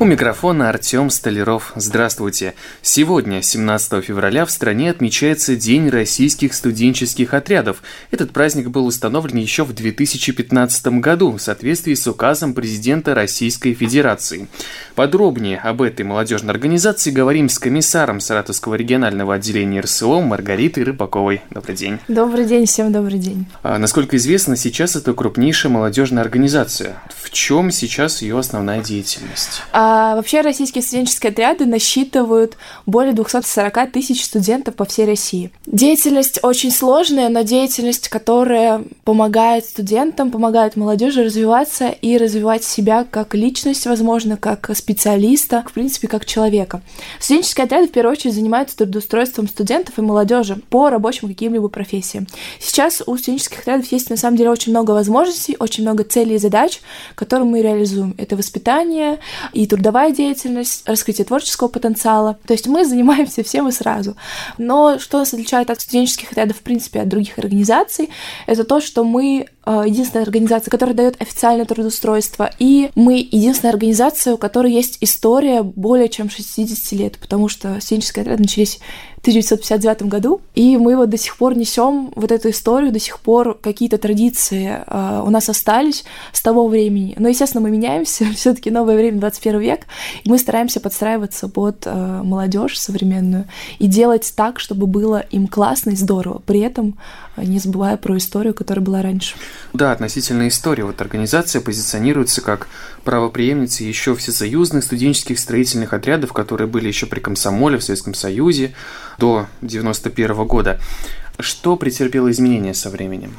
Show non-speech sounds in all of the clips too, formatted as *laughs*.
У микрофона Артем Столяров. Здравствуйте. Сегодня, 17 февраля, в стране отмечается День российских студенческих отрядов. Этот праздник был установлен еще в 2015 году в соответствии с указом президента Российской Федерации. Подробнее об этой молодежной организации говорим с комиссаром Саратовского регионального отделения РСО Маргаритой Рыбаковой. Добрый день. Добрый день, всем добрый день. А, насколько известно, сейчас это крупнейшая молодежная организация. В чем сейчас ее основная деятельность? А а вообще российские студенческие отряды насчитывают более 240 тысяч студентов по всей России. Деятельность очень сложная, но деятельность, которая помогает студентам, помогает молодежи развиваться и развивать себя как личность, возможно, как специалиста, в принципе, как человека. Студенческие отряды в первую очередь занимаются трудоустройством студентов и молодежи по рабочим каким-либо профессиям. Сейчас у студенческих отрядов есть на самом деле очень много возможностей, очень много целей и задач, которые мы реализуем. Это воспитание и труд трудовая деятельность, раскрытие творческого потенциала. То есть мы занимаемся всем и сразу. Но что нас отличает от студенческих отрядов, в принципе, от других организаций, это то, что мы единственная организация, которая дает официальное трудоустройство, и мы единственная организация, у которой есть история более чем 60 лет, потому что студенческие отряды начались 1959 году, и мы вот до сих пор несем вот эту историю, до сих пор какие-то традиции э, у нас остались с того времени. Но, естественно, мы меняемся, *laughs* все таки новое время, 21 век, и мы стараемся подстраиваться под э, молодежь современную и делать так, чтобы было им классно и здорово, при этом э, не забывая про историю, которая была раньше. Да, относительно истории. Вот организация позиционируется как правоприемница еще всесоюзных студенческих строительных отрядов, которые были еще при комсомоле в Советском Союзе, до 91 года. Что претерпело изменения со временем?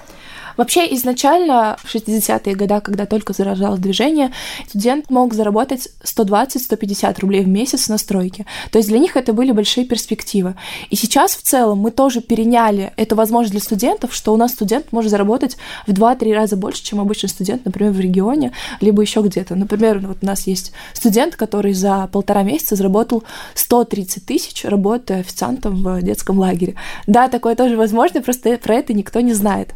Вообще, изначально, в 60-е годы, когда только зарождалось движение, студент мог заработать 120-150 рублей в месяц на стройке. То есть для них это были большие перспективы. И сейчас в целом мы тоже переняли эту возможность для студентов, что у нас студент может заработать в 2-3 раза больше, чем обычный студент, например, в регионе, либо еще где-то. Например, вот у нас есть студент, который за полтора месяца заработал 130 тысяч, работая официантом в детском лагере. Да, такое тоже возможно, просто про это никто не знает.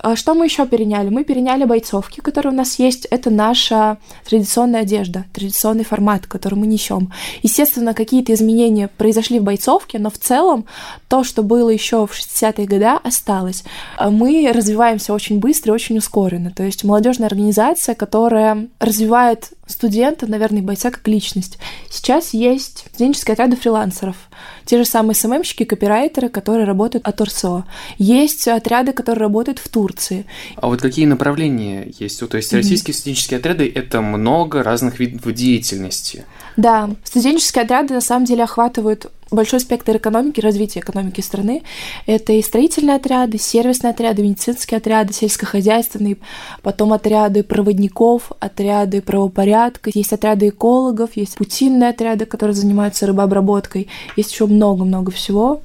А что мы еще переняли? Мы переняли бойцовки, которые у нас есть. Это наша традиционная одежда, традиционный формат, который мы несем. Естественно, какие-то изменения произошли в бойцовке, но в целом то, что было еще в 60-е годы, осталось. Мы развиваемся очень быстро и очень ускоренно. То есть молодежная организация, которая развивает студента, наверное, бойца как личность. Сейчас есть студенческие отряды фрилансеров. Те же самые СММщики, копирайтеры, которые работают от ОРСО. Есть отряды, которые работают в Турции. А вот какие направления есть? То есть российские mm-hmm. студенческие отряды – это много разных видов деятельности. Да, студенческие отряды на самом деле охватывают большой спектр экономики, развития экономики страны. Это и строительные отряды, сервисные отряды, медицинские отряды, сельскохозяйственные, потом отряды проводников, отряды правопорядка, есть отряды экологов, есть путинные отряды, которые занимаются рыбообработкой, есть еще много-много всего.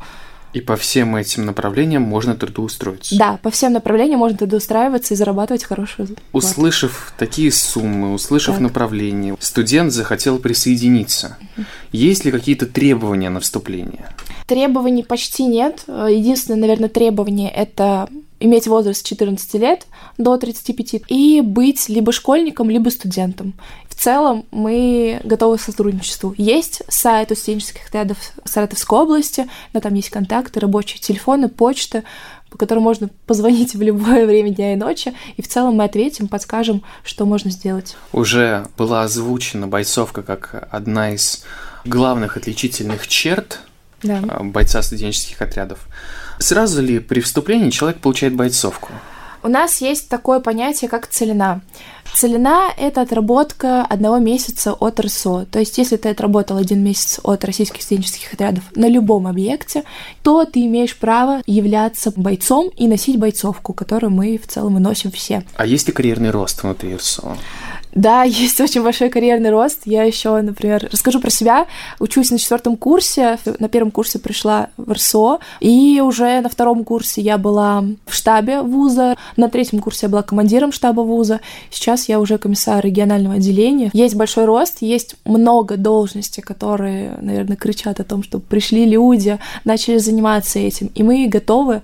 И по всем этим направлениям можно трудоустроиться. Да, по всем направлениям можно трудоустраиваться и зарабатывать хорошую зарплату. Услышав такие суммы, услышав так. направление, студент захотел присоединиться. Угу. Есть ли какие-то требования на вступление? Требований почти нет. Единственное, наверное, требование — это иметь возраст 14 лет до 35 и быть либо школьником, либо студентом. В целом мы готовы к сотрудничеству. Есть сайт у студенческих отрядов Саратовской области, но там есть контакты, рабочие телефоны, почта, по которым можно позвонить *laughs* в любое время дня и ночи, и в целом мы ответим, подскажем, что можно сделать. Уже была озвучена бойцовка как одна из главных отличительных черт да. Бойца студенческих отрядов. Сразу ли при вступлении человек получает бойцовку? У нас есть такое понятие, как целина. Целина — это отработка одного месяца от РСО. То есть, если ты отработал один месяц от российских студенческих отрядов на любом объекте, то ты имеешь право являться бойцом и носить бойцовку, которую мы в целом и носим все. А есть ли карьерный рост внутри РСО? Да, *laughs* есть очень большой карьерный рост. Я еще, например, расскажу про себя. Учусь на четвертом курсе. На первом курсе пришла в РСО. И уже на втором курсе я была в штабе вуза. На третьем курсе я была командиром штаба вуза. Сейчас я уже комиссар регионального отделения. Есть большой рост, есть много должностей, которые, наверное, кричат о том, что пришли люди, начали заниматься этим. И мы готовы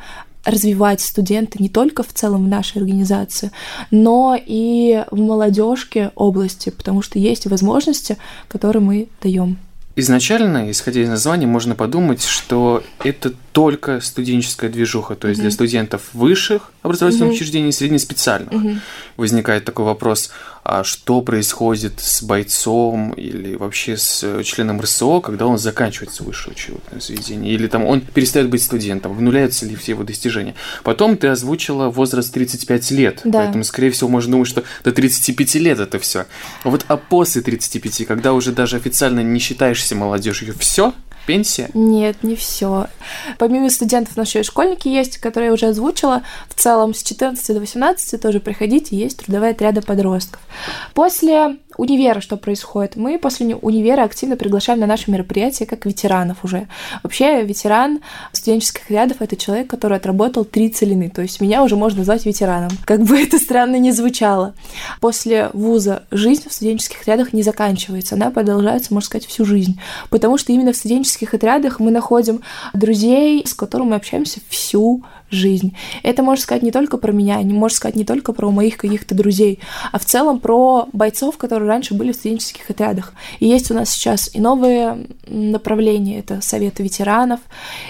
развивать студенты не только в целом в нашей организации, но и в молодежке области, потому что есть возможности, которые мы даем. Изначально, исходя из названия, можно подумать, что это только студенческая движуха, то есть mm-hmm. для студентов высших образовательных mm-hmm. учреждений и среднеспециальных. Mm-hmm. Возникает такой вопрос, что происходит с бойцом или вообще с членом РСО, когда он заканчивает высшее учебное заведение, или там он перестает быть студентом, внуляются ли все его достижения. Потом ты озвучила возраст 35 лет, да. поэтому, скорее всего, можно думать, что до 35 лет это все. Вот а после 35, когда уже даже официально не считаешься молодежью, все, пенсия? Нет, не все. Помимо студентов, у нас еще и школьники есть, которые я уже озвучила. В целом с 14 до 18 тоже приходите, есть трудовые отряды подростков. После универа что происходит? Мы после универа активно приглашаем на наши мероприятия как ветеранов уже. Вообще ветеран студенческих рядов — это человек, который отработал три целины, то есть меня уже можно назвать ветераном. *laughs* Как бы это странно не звучало. После вуза жизнь в студенческих рядах не заканчивается, она продолжается, можно сказать, всю жизнь. Потому что именно в студенческих отрядах мы находим друзей, с которыми мы общаемся всю жизнь. Это можно сказать не только про меня, не можно сказать не только про моих каких-то друзей, а в целом про бойцов, которые раньше были в студенческих отрядах. И есть у нас сейчас и новые направления, это советы ветеранов,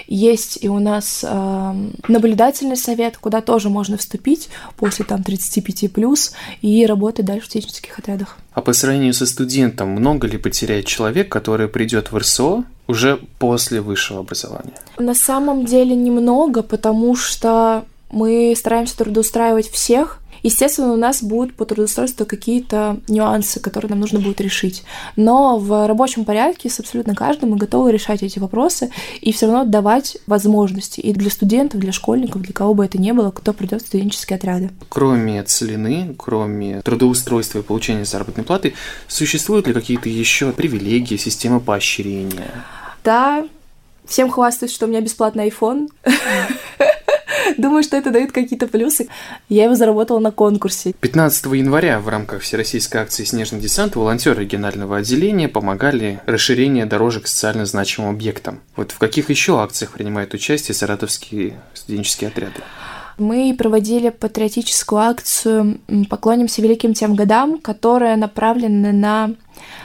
есть и у нас э, наблюдательный совет, куда тоже можно вступить после там 35 плюс и работать дальше в студенческих отрядах. А по сравнению со студентом, много ли потеряет человек, который придет в РСО уже после высшего образования? На самом деле немного, потому что мы стараемся трудоустраивать всех, Естественно, у нас будут по трудоустройству какие-то нюансы, которые нам нужно будет решить. Но в рабочем порядке с абсолютно каждым мы готовы решать эти вопросы и все равно давать возможности и для студентов, для школьников, для кого бы это ни было, кто придет в студенческие отряды. Кроме целины, кроме трудоустройства и получения заработной платы, существуют ли какие-то еще привилегии, системы поощрения? Да, всем хвастаюсь, что у меня бесплатный iPhone. *laughs* *laughs* Думаю, что это дает какие-то плюсы. Я его заработала на конкурсе. 15 января в рамках всероссийской акции «Снежный десант» волонтеры регионального отделения помогали расширению дорожек социально значимым объектам. Вот в каких еще акциях принимают участие саратовские студенческие отряды? мы проводили патриотическую акцию «Поклонимся великим тем годам», которая направлена на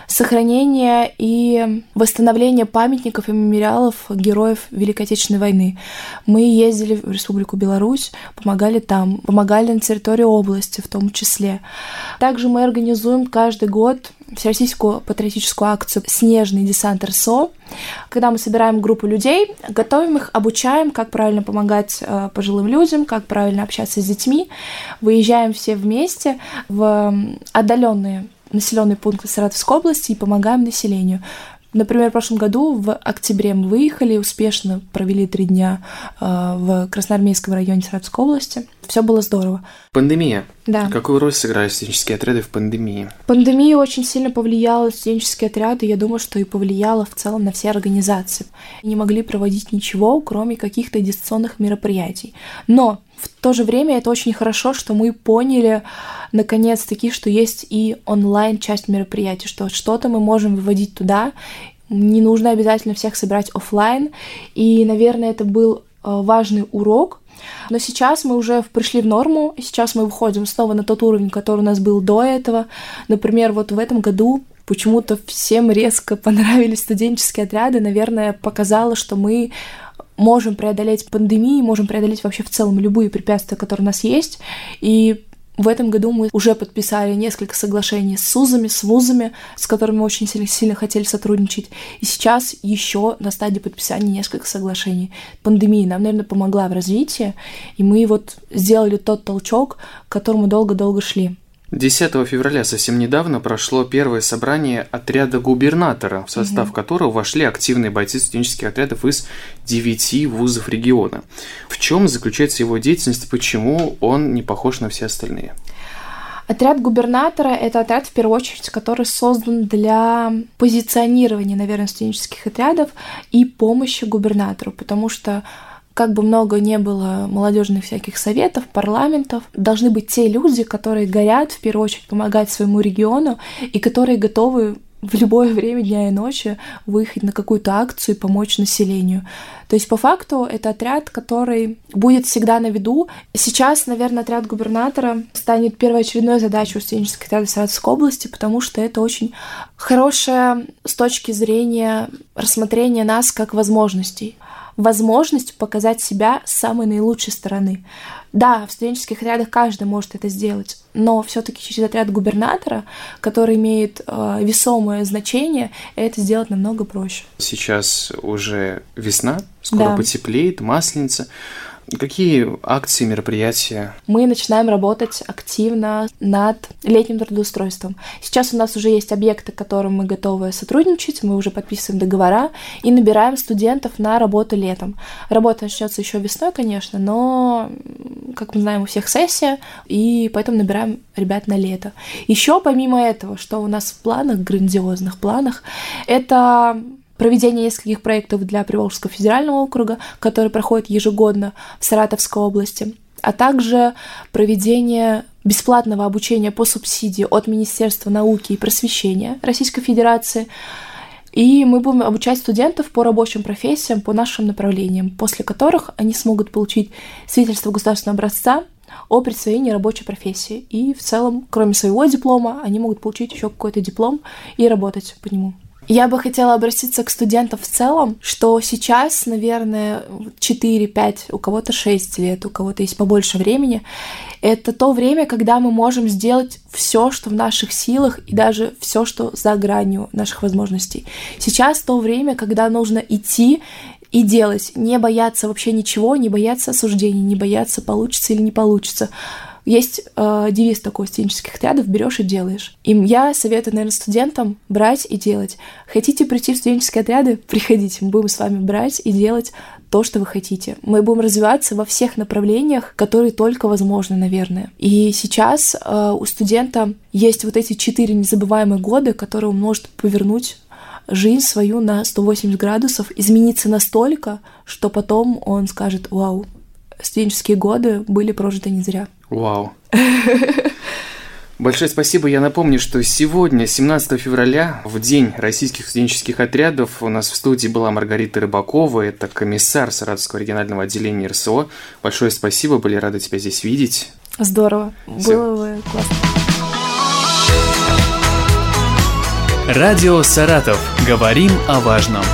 сохранение и восстановление памятников и мемориалов героев Великой Отечественной войны. Мы ездили в Республику Беларусь, помогали там, помогали на территории области в том числе. Также мы организуем каждый год всероссийскую патриотическую акцию «Снежный десант РСО», когда мы собираем группу людей, готовим их, обучаем, как правильно помогать э, пожилым людям, как правильно общаться с детьми, выезжаем все вместе в отдаленные населенные пункты Саратовской области и помогаем населению. Например, в прошлом году в октябре мы выехали, успешно провели три дня э, в Красноармейском районе Саратовской области. Все было здорово. Пандемия. Да. Какую роль сыграли студенческие отряды в пандемии? Пандемия очень сильно повлияла на студенческие отряды. Я думаю, что и повлияла в целом на все организации. Не могли проводить ничего, кроме каких-то дистанционных мероприятий. Но в то же время это очень хорошо, что мы поняли наконец-таки, что есть и онлайн часть мероприятий, что что-то мы можем выводить туда, не нужно обязательно всех собирать офлайн. И, наверное, это был э, важный урок, но сейчас мы уже пришли в норму, и сейчас мы выходим снова на тот уровень, который у нас был до этого. Например, вот в этом году почему-то всем резко *laughs* понравились студенческие отряды, наверное, показало, что мы можем преодолеть пандемию, можем преодолеть вообще в целом любые препятствия, которые у нас есть. И в этом году мы уже подписали несколько соглашений с СУЗами, с вузами, с которыми мы очень сильно, сильно хотели сотрудничать. И сейчас еще на стадии подписания несколько соглашений. Пандемия нам, наверное, помогла в развитии, и мы вот сделали тот толчок, к которому долго-долго шли. 10 февраля совсем недавно прошло первое собрание отряда губернатора, в состав угу. которого вошли активные бойцы студенческих отрядов из 9 вузов региона. В чем заключается его деятельность, почему он не похож на все остальные? Отряд губернатора — это отряд, в первую очередь, который создан для позиционирования, наверное, студенческих отрядов и помощи губернатору, потому что как бы много не было молодежных всяких советов, парламентов, должны быть те люди, которые горят в первую очередь помогать своему региону и которые готовы в любое время дня и ночи выехать на какую-то акцию и помочь населению. То есть, по факту, это отряд, который будет всегда на виду. Сейчас, наверное, отряд губернатора станет первоочередной задачей у студенческих отрядов Саратовской области, потому что это очень хорошая с точки зрения рассмотрения нас как возможностей возможность показать себя с самой наилучшей стороны. Да, в студенческих отрядах каждый может это сделать, но все-таки через отряд губернатора, который имеет э, весомое значение, это сделать намного проще. Сейчас уже весна, скоро да. потеплеет, масленица. Какие акции, мероприятия? Мы начинаем работать активно над летним трудоустройством. Сейчас у нас уже есть объекты, которым мы готовы сотрудничать, мы уже подписываем договора и набираем студентов на работу летом. Работа начнется еще весной, конечно, но, как мы знаем, у всех сессия, и поэтому набираем ребят на лето. Еще помимо этого, что у нас в планах, грандиозных планах, это проведение нескольких проектов для Приволжского федерального округа, которые проходят ежегодно в Саратовской области, а также проведение бесплатного обучения по субсидии от Министерства науки и просвещения Российской Федерации. И мы будем обучать студентов по рабочим профессиям, по нашим направлениям, после которых они смогут получить свидетельство государственного образца о присвоении рабочей профессии. И в целом, кроме своего диплома, они могут получить еще какой-то диплом и работать по нему. Я бы хотела обратиться к студентам в целом, что сейчас, наверное, 4-5, у кого-то 6 лет, у кого-то есть побольше времени, это то время, когда мы можем сделать все, что в наших силах, и даже все, что за гранью наших возможностей. Сейчас то время, когда нужно идти и делать, не бояться вообще ничего, не бояться осуждений, не бояться, получится или не получится есть э, девиз такой студенческих отрядов «берешь и делаешь». И я советую, наверное, студентам брать и делать. Хотите прийти в студенческие отряды? Приходите, мы будем с вами брать и делать то, что вы хотите. Мы будем развиваться во всех направлениях, которые только возможны, наверное. И сейчас э, у студента есть вот эти четыре незабываемые года, которые он может повернуть жизнь свою на 180 градусов, измениться настолько, что потом он скажет, вау, студенческие годы были прожиты не зря. Вау. Большое спасибо. Я напомню, что сегодня, 17 февраля, в День российских студенческих отрядов, у нас в студии была Маргарита Рыбакова, это комиссар Саратовского регионального отделения РСО. Большое спасибо, были рады тебя здесь видеть. Здорово. Все. Было бы классно. Радио «Саратов». Говорим о важном.